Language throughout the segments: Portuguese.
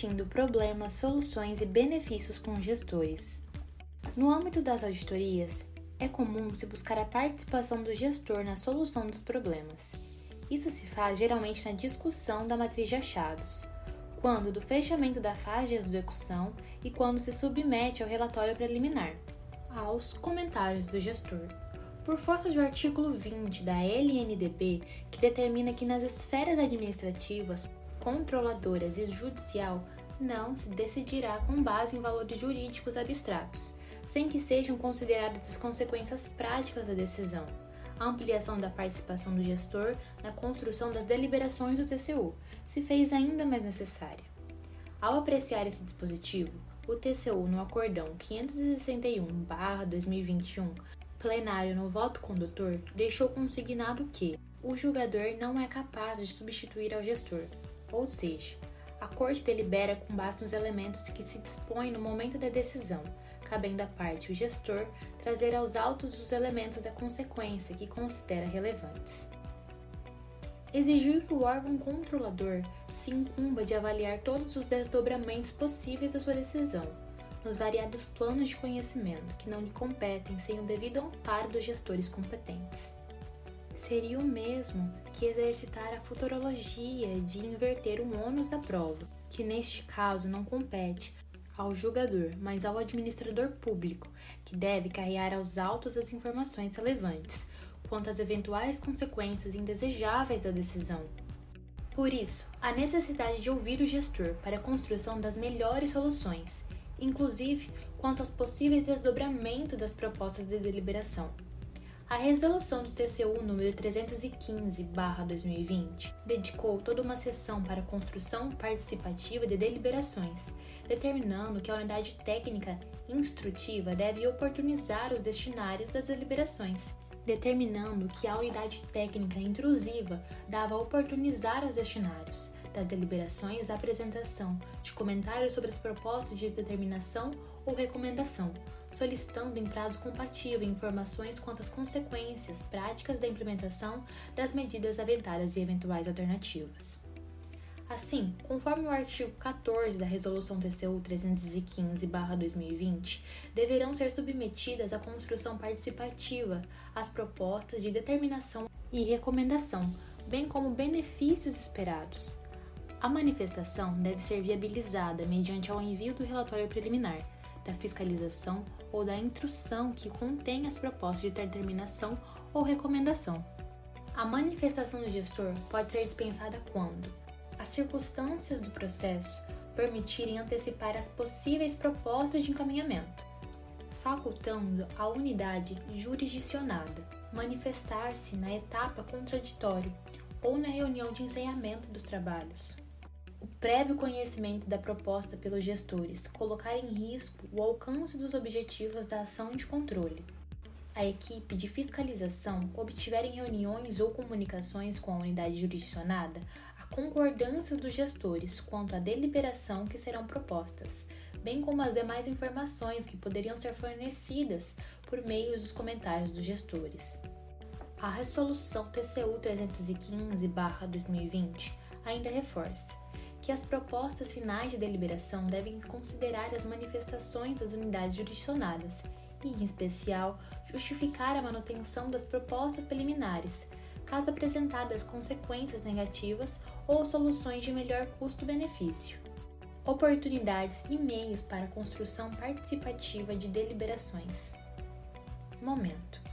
discutindo problemas, soluções e benefícios com gestores. No âmbito das auditorias, é comum se buscar a participação do gestor na solução dos problemas. Isso se faz geralmente na discussão da matriz de achados, quando do fechamento da fase de execução e quando se submete ao relatório preliminar, aos comentários do gestor. Por força do artigo 20 da LNDB, que determina que nas esferas administrativas, controladoras e judicial não se decidirá com base em valores jurídicos abstratos, sem que sejam consideradas as consequências práticas da decisão. A ampliação da participação do gestor na construção das deliberações do TCU se fez ainda mais necessária. Ao apreciar esse dispositivo, o TCU no Acordão 561-2021, plenário no voto condutor, deixou consignado que o julgador não é capaz de substituir ao gestor, ou seja, a Corte delibera com base nos elementos que se dispõem no momento da decisão, cabendo à parte o gestor trazer aos autos os elementos da consequência que considera relevantes. Exigir que o órgão controlador se incumba de avaliar todos os desdobramentos possíveis da sua decisão, nos variados planos de conhecimento que não lhe competem sem o devido amparo dos gestores competentes. Seria o mesmo que exercitar a futurologia de inverter o ônus da prova, que neste caso não compete ao julgador, mas ao administrador público, que deve carregar aos autos as informações relevantes quanto às eventuais consequências indesejáveis da decisão. Por isso, a necessidade de ouvir o gestor para a construção das melhores soluções, inclusive quanto aos possíveis desdobramentos das propostas de deliberação. A resolução do TCU número 315/2020 dedicou toda uma sessão para a construção participativa de deliberações, determinando que a unidade técnica instrutiva deve oportunizar os destinários das deliberações, determinando que a unidade técnica intrusiva dava oportunizar aos destinários das deliberações a apresentação de comentários sobre as propostas de determinação ou recomendação, solicitando em prazo compatível informações quanto às consequências práticas da implementação das medidas aventadas e eventuais alternativas. Assim, conforme o artigo 14 da Resolução TCU 315-2020, deverão ser submetidas à construção participativa as propostas de determinação e recomendação, bem como benefícios esperados. A manifestação deve ser viabilizada mediante ao envio do relatório preliminar, da fiscalização ou da instrução que contém as propostas de determinação ou recomendação. A manifestação do gestor pode ser dispensada quando as circunstâncias do processo permitirem antecipar as possíveis propostas de encaminhamento, facultando à unidade jurisdicionada manifestar-se na etapa contraditória ou na reunião de encerramento dos trabalhos. O prévio conhecimento da proposta pelos gestores colocar em risco o alcance dos objetivos da ação de controle. A equipe de fiscalização obtiver em reuniões ou comunicações com a unidade jurisdicionada concordância dos gestores quanto à deliberação que serão propostas, bem como as demais informações que poderiam ser fornecidas por meio dos comentários dos gestores. A Resolução TCU 315-2020 ainda reforça que as propostas finais de deliberação devem considerar as manifestações das unidades jurisdicionadas e, em especial, justificar a manutenção das propostas preliminares, caso apresentadas consequências negativas ou soluções de melhor custo-benefício. Oportunidades e meios para a construção participativa de deliberações. Momento.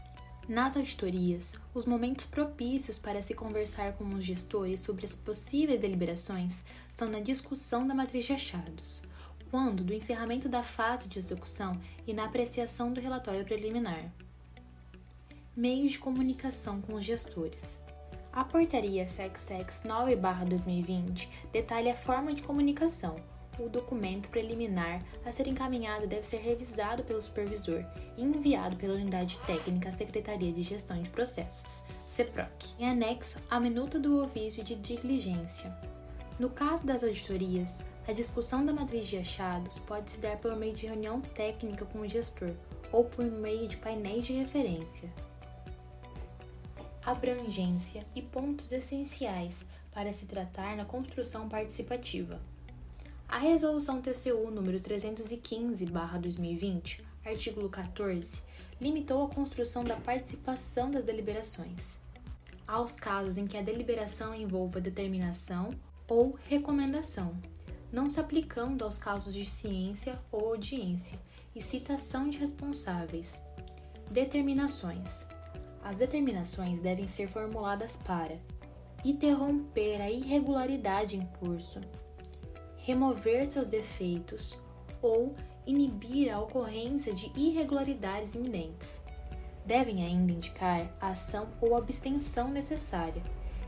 Nas auditorias, os momentos propícios para se conversar com os gestores sobre as possíveis deliberações são na discussão da matriz de achados, quando do encerramento da fase de execução e na apreciação do relatório preliminar meios de comunicação com os gestores. A portaria SECSEX 9/2020 detalha a forma de comunicação. O documento preliminar a ser encaminhado deve ser revisado pelo supervisor e enviado pela unidade técnica à Secretaria de Gestão de Processos, CEPROC, em anexo à minuta do ofício de diligência. No caso das auditorias, a discussão da matriz de achados pode se dar por meio de reunião técnica com o gestor ou por meio de painéis de referência abrangência e pontos essenciais para se tratar na construção participativa. A Resolução TCU número 315/2020, artigo 14, limitou a construção da participação das deliberações aos casos em que a deliberação envolva determinação ou recomendação, não se aplicando aos casos de ciência ou audiência e citação de responsáveis. Determinações. As determinações devem ser formuladas para interromper a irregularidade em curso, remover seus defeitos ou inibir a ocorrência de irregularidades iminentes. Devem ainda indicar a ação ou abstenção necessária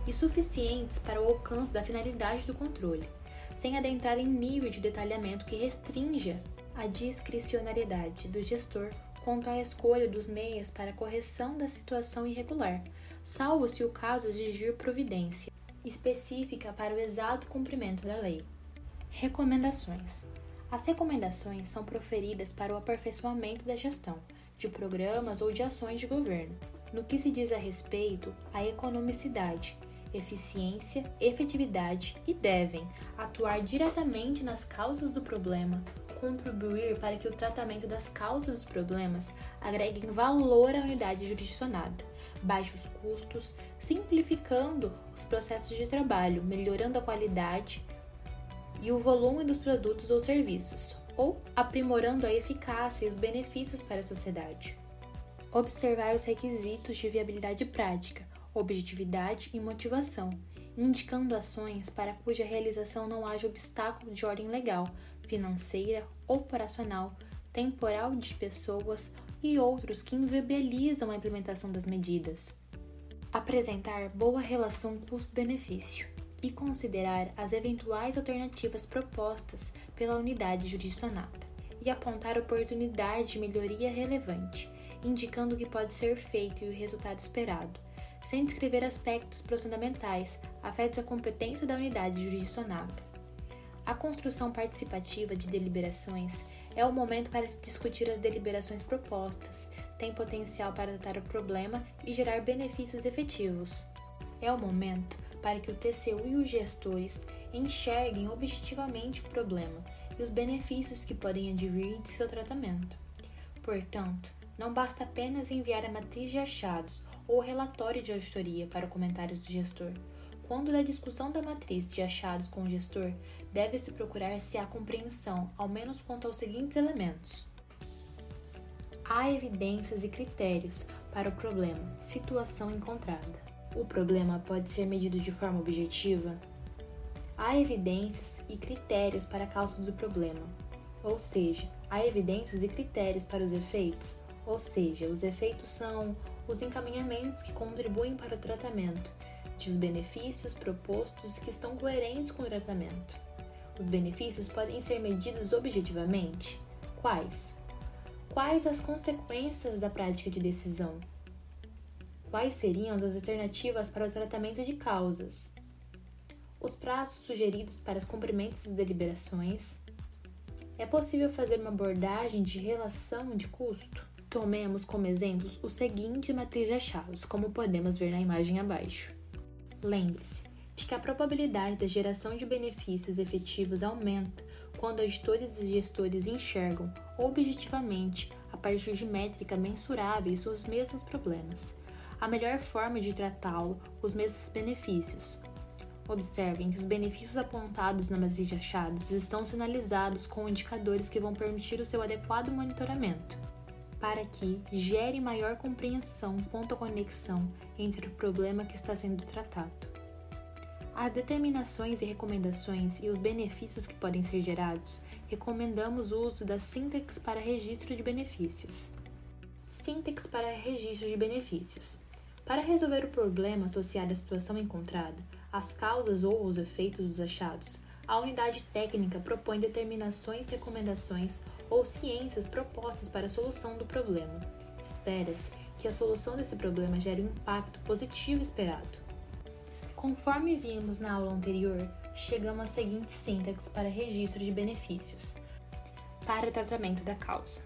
e suficientes para o alcance da finalidade do controle, sem adentrar em nível de detalhamento que restrinja a discricionariedade do gestor quanto à escolha dos meios para correção da situação irregular, salvo se o caso exigir providência específica para o exato cumprimento da lei. Recomendações: As recomendações são proferidas para o aperfeiçoamento da gestão de programas ou de ações de governo, no que se diz a respeito à economicidade, eficiência, efetividade e devem atuar diretamente nas causas do problema, contribuir para que o tratamento das causas dos problemas agreguem valor à unidade jurisdicionada, baixe os custos, simplificando os processos de trabalho, melhorando a qualidade e o volume dos produtos ou serviços, ou aprimorando a eficácia e os benefícios para a sociedade. Observar os requisitos de viabilidade prática, objetividade e motivação, indicando ações para cuja realização não haja obstáculo de ordem legal, financeira, operacional, temporal de pessoas e outros que inviabilizam a implementação das medidas. Apresentar boa relação custo-benefício e considerar as eventuais alternativas propostas pela unidade jurisdicionada e apontar oportunidade de melhoria relevante, indicando o que pode ser feito e o resultado esperado, sem descrever aspectos procedimentais afetos à competência da unidade jurisdicionada. A construção participativa de deliberações é o momento para se discutir as deliberações propostas, tem potencial para tratar o problema e gerar benefícios efetivos. É o momento para que o TCU e os gestores enxerguem objetivamente o problema e os benefícios que podem advir de seu tratamento. Portanto, não basta apenas enviar a matriz de achados ou relatório de auditoria para comentários do gestor. Quando da discussão da matriz de achados com o gestor, deve-se procurar se há compreensão, ao menos quanto aos seguintes elementos. Há evidências e critérios para o problema, situação encontrada. O problema pode ser medido de forma objetiva? Há evidências e critérios para a causa do problema, ou seja, há evidências e critérios para os efeitos, ou seja, os efeitos são os encaminhamentos que contribuem para o tratamento, de os benefícios propostos que estão coerentes com o tratamento. Os benefícios podem ser medidos objetivamente? Quais? Quais as consequências da prática de decisão? Quais seriam as alternativas para o tratamento de causas? Os prazos sugeridos para os cumprimentos das deliberações? É possível fazer uma abordagem de relação de custo? Tomemos como exemplos o seguinte matriz de achados, como podemos ver na imagem abaixo. Lembre-se de que a probabilidade da geração de benefícios efetivos aumenta quando auditores e gestores enxergam objetivamente, a partir de métrica mensuráveis, os mesmos problemas a melhor forma de tratá-lo, os mesmos benefícios. Observem que os benefícios apontados na matriz de achados estão sinalizados com indicadores que vão permitir o seu adequado monitoramento, para que gere maior compreensão quanto à conexão entre o problema que está sendo tratado. As determinações e recomendações e os benefícios que podem ser gerados, recomendamos o uso da sintaxe para registro de benefícios. Sintaxe para registro de benefícios. Para resolver o problema associado à situação encontrada, as causas ou os efeitos dos achados, a unidade técnica propõe determinações, recomendações ou ciências propostas para a solução do problema. Espera-se que a solução desse problema gere o um impacto positivo esperado. Conforme vimos na aula anterior, chegamos à seguinte sintaxe para registro de benefícios. Para tratamento da causa.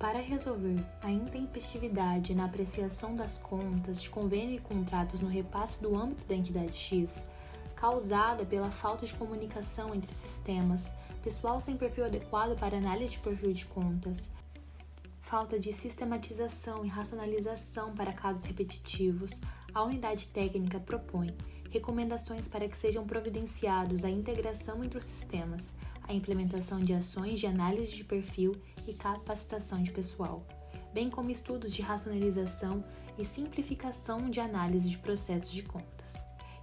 Para resolver a intempestividade na apreciação das contas de convênio e contratos no repasse do âmbito da entidade X, causada pela falta de comunicação entre sistemas, pessoal sem perfil adequado para análise de perfil de contas, falta de sistematização e racionalização para casos repetitivos, a unidade técnica propõe recomendações para que sejam providenciados a integração entre os sistemas, a implementação de ações de análise de perfil e capacitação de pessoal, bem como estudos de racionalização e simplificação de análise de processos de contas.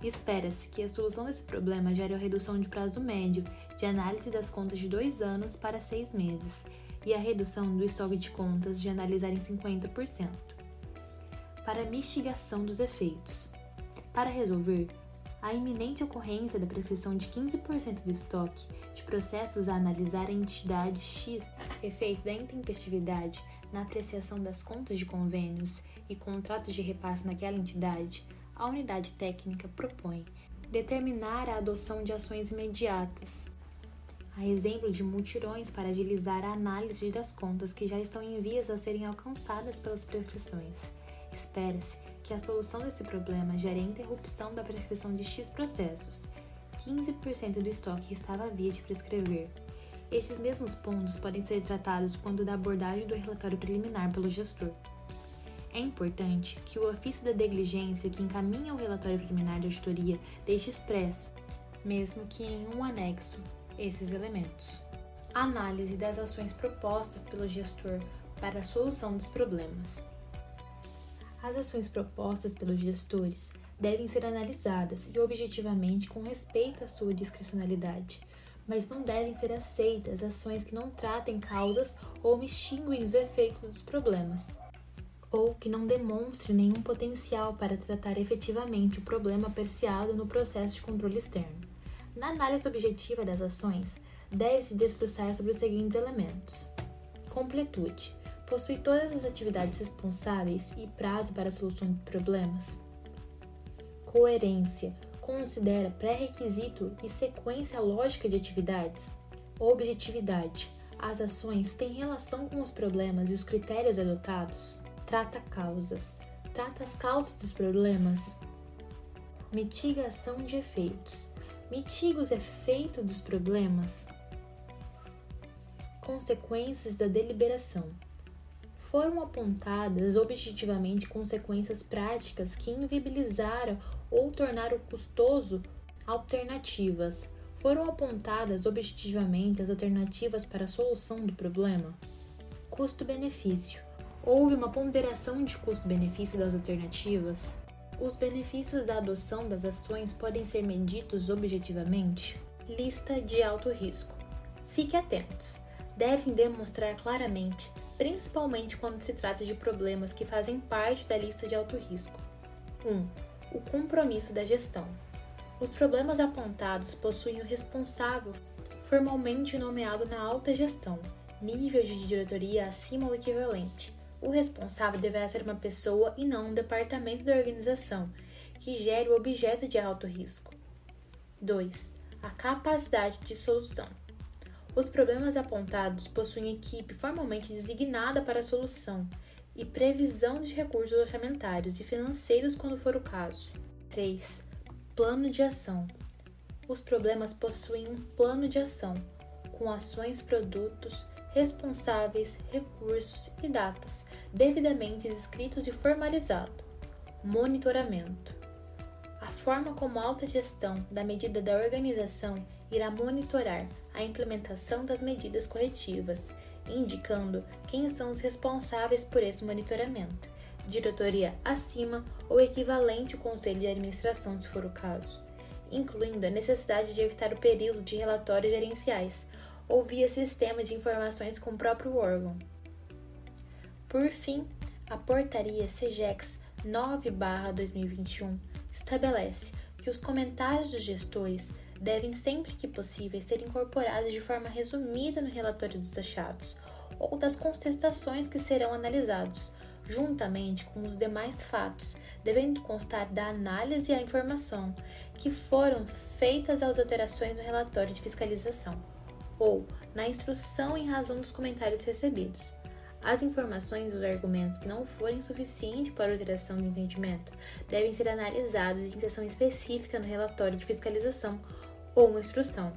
Espera-se que a solução desse problema gere a redução de prazo médio de análise das contas de dois anos para seis meses e a redução do estoque de contas de analisar em 50%. Para mitigação dos efeitos. Para resolver, a iminente ocorrência da prescrição de 15% do estoque de processos a analisar a entidade X, efeito da intempestividade na apreciação das contas de convênios e contratos de repasse naquela entidade, a unidade técnica propõe determinar a adoção de ações imediatas, a exemplo de multirões para agilizar a análise das contas que já estão em vias a serem alcançadas pelas prescrições. Espera-se que a solução desse problema gere a interrupção da prescrição de X processos, 15% do estoque estava à via de prescrever. Estes mesmos pontos podem ser tratados quando da abordagem do relatório preliminar pelo gestor. É importante que o ofício da negligência que encaminha o relatório preliminar de auditoria deixe expresso, mesmo que em um anexo, esses elementos. Análise das ações propostas pelo gestor para a solução dos problemas. As ações propostas pelos gestores devem ser analisadas e objetivamente com respeito à sua discricionalidade, mas não devem ser aceitas ações que não tratem causas ou mistiguem os efeitos dos problemas, ou que não demonstrem nenhum potencial para tratar efetivamente o problema apreciado no processo de controle externo. Na análise objetiva das ações, deve-se debruçar sobre os seguintes elementos: completude possui todas as atividades responsáveis e prazo para a solução de problemas. Coerência considera pré-requisito e sequência lógica de atividades. Objetividade as ações têm relação com os problemas e os critérios adotados. Trata causas. Trata as causas dos problemas. Mitigação de efeitos. Mitiga os efeitos dos problemas. Consequências da deliberação foram apontadas objetivamente consequências práticas que inviabilizaram ou tornaram custoso alternativas. Foram apontadas objetivamente as alternativas para a solução do problema. Custo-benefício. Houve uma ponderação de custo-benefício das alternativas? Os benefícios da adoção das ações podem ser medidos objetivamente? Lista de alto risco. Fique atentos. Devem demonstrar claramente principalmente quando se trata de problemas que fazem parte da lista de alto risco. 1. Um, o compromisso da gestão. Os problemas apontados possuem o responsável formalmente nomeado na alta gestão, nível de diretoria acima ou equivalente. O responsável deverá ser uma pessoa e não um departamento da organização que gere o objeto de alto risco. 2. A capacidade de solução. Os problemas apontados possuem equipe formalmente designada para a solução e previsão de recursos orçamentários e financeiros quando for o caso. 3. Plano de ação. Os problemas possuem um plano de ação, com ações, produtos, responsáveis, recursos e datas devidamente escritos e formalizado. Monitoramento. A forma como a alta gestão da medida da organização irá monitorar a implementação das medidas corretivas, indicando quem são os responsáveis por esse monitoramento, diretoria acima ou equivalente ao conselho de administração, se for o caso, incluindo a necessidade de evitar o período de relatórios gerenciais ou via sistema de informações com o próprio órgão. Por fim, a portaria CGEX 9/2021 estabelece que os comentários dos gestores devem sempre que possível ser incorporados de forma resumida no relatório dos achados ou das contestações que serão analisados, juntamente com os demais fatos, devendo constar da análise a informação que foram feitas as alterações no relatório de fiscalização ou na instrução em razão dos comentários recebidos. As informações e os argumentos que não forem suficientes para a alteração do entendimento devem ser analisados em sessão específica no relatório de fiscalização ou uma instrução.